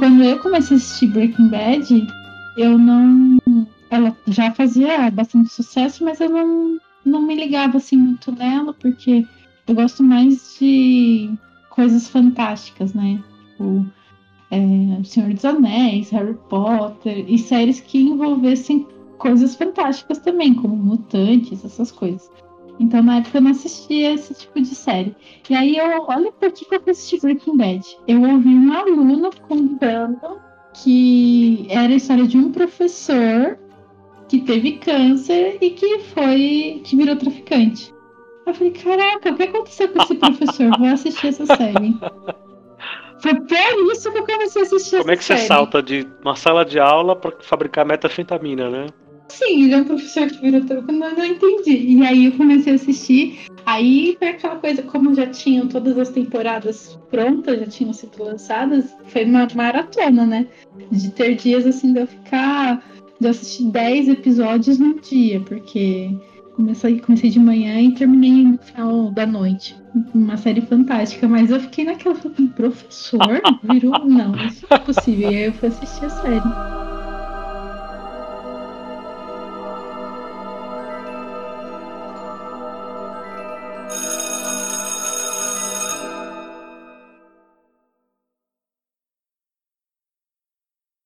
quando eu comecei a assistir Breaking Bad, eu não. Ela já fazia bastante sucesso, mas eu não, não me ligava assim muito nela, porque eu gosto mais de coisas fantásticas, né? O é, Senhor dos Anéis, Harry Potter, e séries que envolvessem coisas fantásticas também, como mutantes, essas coisas. Então na época eu não assistia esse tipo de série. E aí eu, olha por que, que eu assisti Breaking Bad. Eu ouvi um aluno contando que era a história de um professor que teve câncer e que foi. que virou traficante. Eu falei, caraca, o que aconteceu com esse professor? Vou assistir essa série. Foi por isso que eu comecei a assistir Como é que você salta de uma sala de aula para fabricar metafetamina, né? Sim, ele é um professor que virou truco, mas não entendi. E aí eu comecei a assistir. Aí foi aquela coisa, como já tinham todas as temporadas prontas, já tinham sido lançadas, foi uma maratona, né? De ter dias assim de eu ficar. de eu assistir 10 episódios num dia, porque comecei, comecei de manhã e terminei no final da noite. Uma série fantástica, mas eu fiquei naquela. Professor? Virou? Não, isso não é possível. E aí eu fui assistir a série.